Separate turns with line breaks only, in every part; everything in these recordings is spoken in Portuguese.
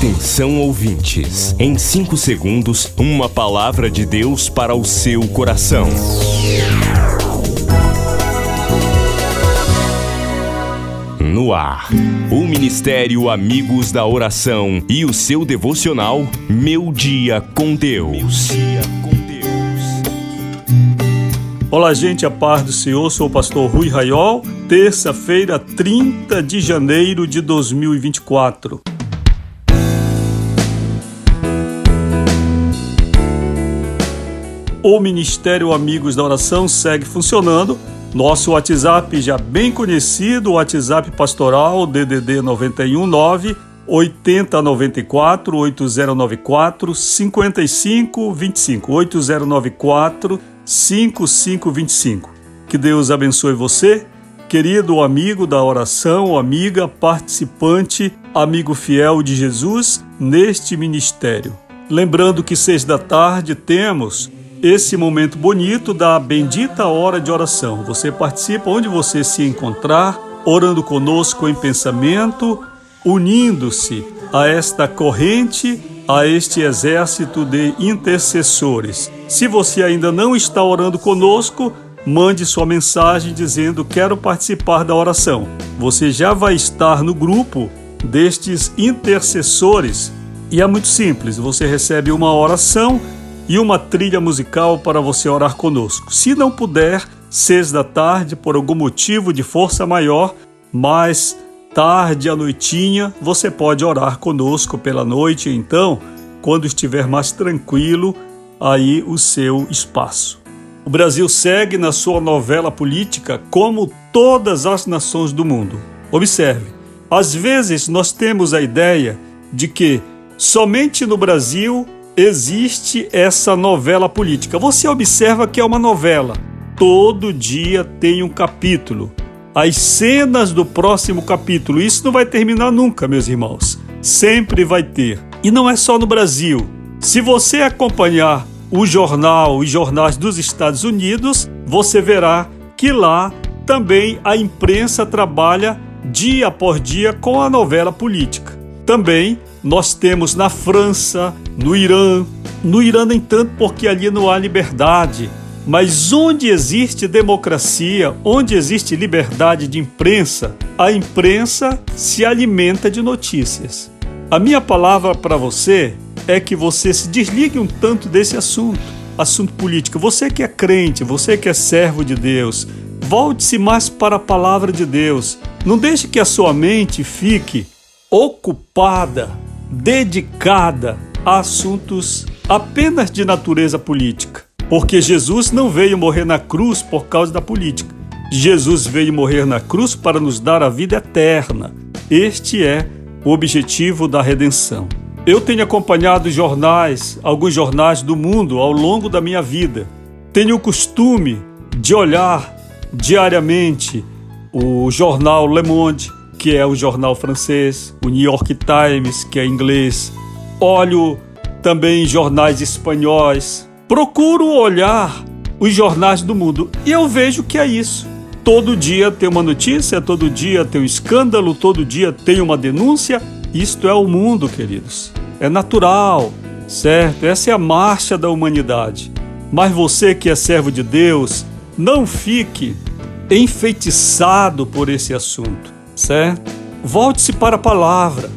Atenção ouvintes, em 5 segundos, uma palavra de Deus para o seu coração. No ar, o Ministério Amigos da Oração e o seu devocional Meu Dia com Deus.
Olá, gente, a paz do Senhor. Sou o pastor Rui Raiol. Terça-feira, 30 de janeiro de 2024. O Ministério Amigos da Oração segue funcionando. Nosso WhatsApp já bem conhecido, o WhatsApp pastoral DDD 919 8094 8094 5525 8094 5525. Que Deus abençoe você, querido amigo da oração, amiga, participante, amigo fiel de Jesus neste ministério. Lembrando que seis da tarde temos esse momento bonito da bendita hora de oração. Você participa onde você se encontrar, orando conosco em pensamento, unindo-se a esta corrente, a este exército de intercessores. Se você ainda não está orando conosco, mande sua mensagem dizendo quero participar da oração. Você já vai estar no grupo destes intercessores e é muito simples. Você recebe uma oração e uma trilha musical para você orar conosco. Se não puder, seis da tarde, por algum motivo de força maior, mais tarde à noitinha, você pode orar conosco pela noite, então, quando estiver mais tranquilo, aí o seu espaço. O Brasil segue na sua novela política como todas as nações do mundo. Observe, às vezes nós temos a ideia de que somente no Brasil existe essa novela política. Você observa que é uma novela. Todo dia tem um capítulo. As cenas do próximo capítulo. Isso não vai terminar nunca, meus irmãos. Sempre vai ter. E não é só no Brasil. Se você acompanhar o jornal, os jornais dos Estados Unidos, você verá que lá também a imprensa trabalha dia após dia com a novela política. Também nós temos na França, no Irã, no Irã nem tanto porque ali não há liberdade, mas onde existe democracia, onde existe liberdade de imprensa, a imprensa se alimenta de notícias. A minha palavra para você é que você se desligue um tanto desse assunto, assunto político. Você que é crente, você que é servo de Deus, volte-se mais para a palavra de Deus. Não deixe que a sua mente fique ocupada, dedicada a assuntos apenas de natureza política. Porque Jesus não veio morrer na cruz por causa da política. Jesus veio morrer na cruz para nos dar a vida eterna. Este é o objetivo da redenção. Eu tenho acompanhado jornais, alguns jornais do mundo ao longo da minha vida. Tenho o costume de olhar diariamente o jornal Le Monde, que é o jornal francês, o New York Times, que é inglês. Olho também jornais espanhóis. Procuro olhar os jornais do mundo e eu vejo que é isso. Todo dia tem uma notícia, todo dia tem um escândalo, todo dia tem uma denúncia. Isto é o mundo, queridos. É natural, certo? Essa é a marcha da humanidade. Mas você que é servo de Deus, não fique enfeitiçado por esse assunto certo? Volte-se para a palavra,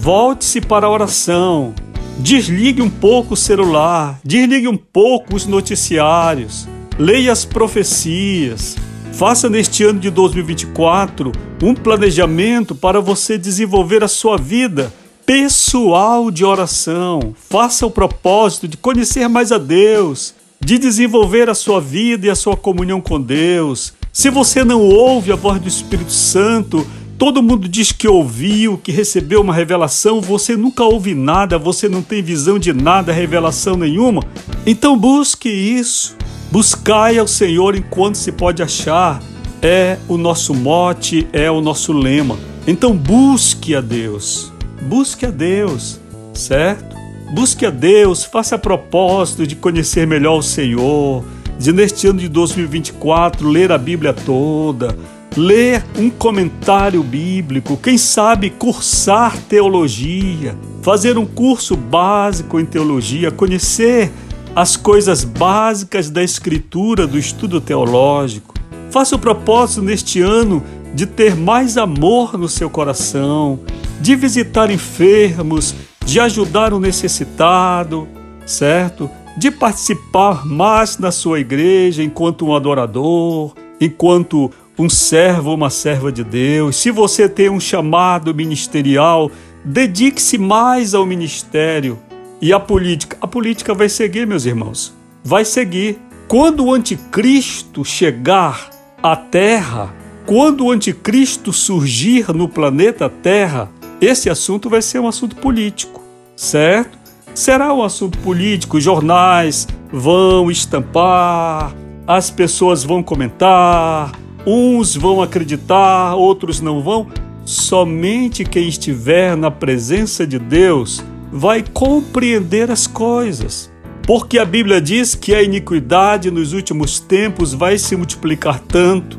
volte-se para a oração, desligue um pouco o celular, desligue um pouco os noticiários, leia as profecias. Faça neste ano de 2024 um planejamento para você desenvolver a sua vida pessoal de oração. Faça o propósito de conhecer mais a Deus, de desenvolver a sua vida e a sua comunhão com Deus. Se você não ouve a voz do Espírito Santo, Todo mundo diz que ouviu, que recebeu uma revelação, você nunca ouve nada, você não tem visão de nada, revelação nenhuma. Então busque isso. Buscai ao Senhor enquanto se pode achar. É o nosso mote, é o nosso lema. Então busque a Deus. Busque a Deus, certo? Busque a Deus, faça a propósito de conhecer melhor o Senhor, de neste ano de 2024 ler a Bíblia toda ler um comentário bíblico, quem sabe cursar teologia, fazer um curso básico em teologia, conhecer as coisas básicas da escritura, do estudo teológico. Faça o propósito neste ano de ter mais amor no seu coração, de visitar enfermos, de ajudar o necessitado, certo? De participar mais na sua igreja enquanto um adorador, enquanto um servo ou uma serva de Deus. Se você tem um chamado ministerial, dedique-se mais ao ministério e à política. A política vai seguir, meus irmãos. Vai seguir. Quando o anticristo chegar à Terra, quando o anticristo surgir no planeta Terra, esse assunto vai ser um assunto político, certo? Será um assunto político, jornais vão estampar, as pessoas vão comentar, uns vão acreditar, outros não vão. Somente quem estiver na presença de Deus vai compreender as coisas. Porque a Bíblia diz que a iniquidade nos últimos tempos vai se multiplicar tanto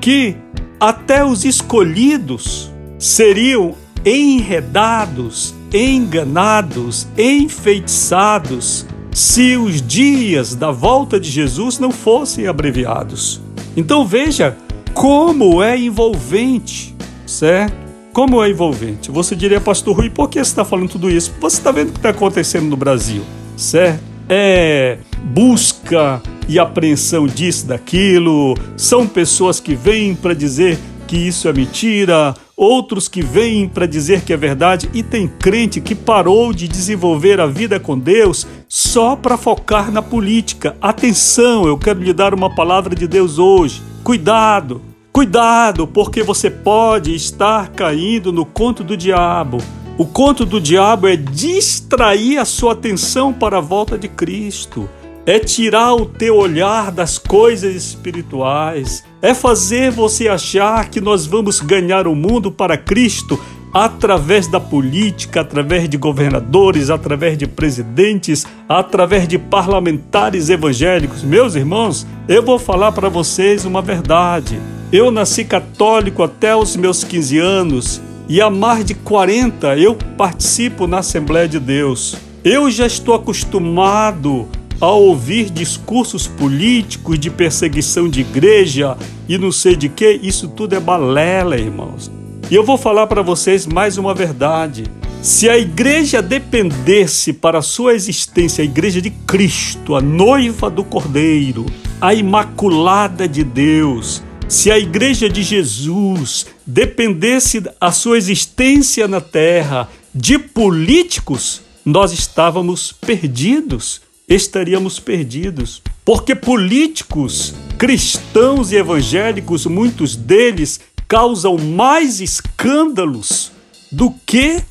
que até os escolhidos seriam enredados, enganados, enfeitiçados, se os dias da volta de Jesus não fossem abreviados. Então veja como é envolvente, certo? Como é envolvente. Você diria, Pastor Rui, por que você está falando tudo isso? Você está vendo o que está acontecendo no Brasil, certo? É busca e apreensão disso, daquilo. São pessoas que vêm para dizer que isso é mentira, outros que vêm para dizer que é verdade, e tem crente que parou de desenvolver a vida com Deus só para focar na política. Atenção, eu quero lhe dar uma palavra de Deus hoje. Cuidado, cuidado, porque você pode estar caindo no conto do diabo. O conto do diabo é distrair a sua atenção para a volta de Cristo é tirar o teu olhar das coisas espirituais, é fazer você achar que nós vamos ganhar o mundo para Cristo através da política, através de governadores, através de presidentes, através de parlamentares evangélicos. Meus irmãos, eu vou falar para vocês uma verdade. Eu nasci católico até os meus 15 anos e há mais de 40 eu participo na Assembleia de Deus. Eu já estou acostumado ao ouvir discursos políticos de perseguição de igreja e não sei de que, isso tudo é balela, irmãos. E eu vou falar para vocês mais uma verdade. Se a igreja dependesse para sua existência, a igreja de Cristo, a noiva do Cordeiro, a imaculada de Deus, se a igreja de Jesus dependesse a sua existência na terra de políticos, nós estávamos perdidos estaríamos perdidos. Porque políticos, cristãos e evangélicos, muitos deles causam mais escândalos do que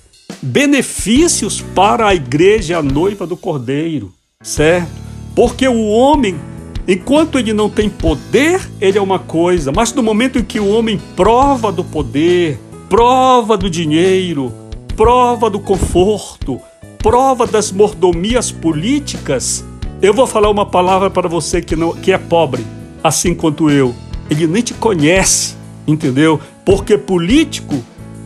benefícios para a igreja, a noiva do Cordeiro, certo? Porque o homem, enquanto ele não tem poder, ele é uma coisa, mas no momento em que o homem prova do poder, prova do dinheiro, prova do conforto, prova das mordomias políticas, eu vou falar uma palavra para você que, não, que é pobre, assim quanto eu. Ele nem te conhece, entendeu? Porque político,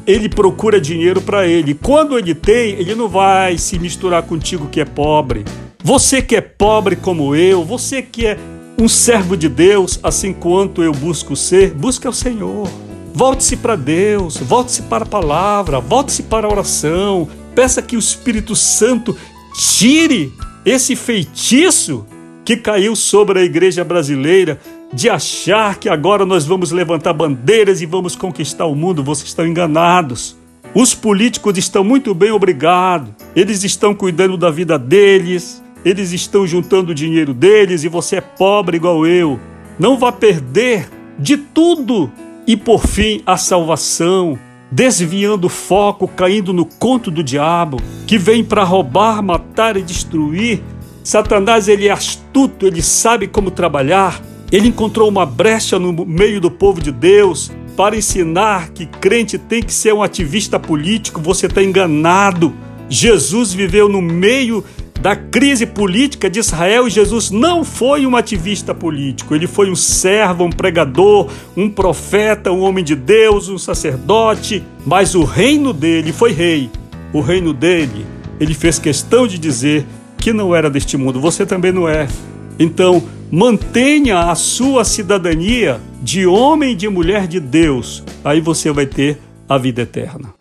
ele procura dinheiro para ele. Quando ele tem, ele não vai se misturar contigo que é pobre. Você que é pobre como eu, você que é um servo de Deus, assim quanto eu busco ser, busque ao Senhor. Volte-se para Deus, volte-se para a palavra, volte-se para a oração, Peça que o Espírito Santo tire esse feitiço que caiu sobre a igreja brasileira de achar que agora nós vamos levantar bandeiras e vamos conquistar o mundo. Vocês estão enganados. Os políticos estão muito bem, obrigado. Eles estão cuidando da vida deles, eles estão juntando o dinheiro deles e você é pobre igual eu. Não vá perder de tudo e por fim a salvação desviando o foco, caindo no conto do diabo, que vem para roubar, matar e destruir. Satanás ele é astuto, ele sabe como trabalhar. Ele encontrou uma brecha no meio do povo de Deus para ensinar que crente tem que ser um ativista político. Você está enganado. Jesus viveu no meio da crise política de Israel, Jesus não foi um ativista político, ele foi um servo, um pregador, um profeta, um homem de Deus, um sacerdote, mas o reino dele foi rei. o reino dele, ele fez questão de dizer que não era deste mundo. Você também não é. Então, mantenha a sua cidadania de homem e de mulher de Deus. Aí você vai ter a vida eterna.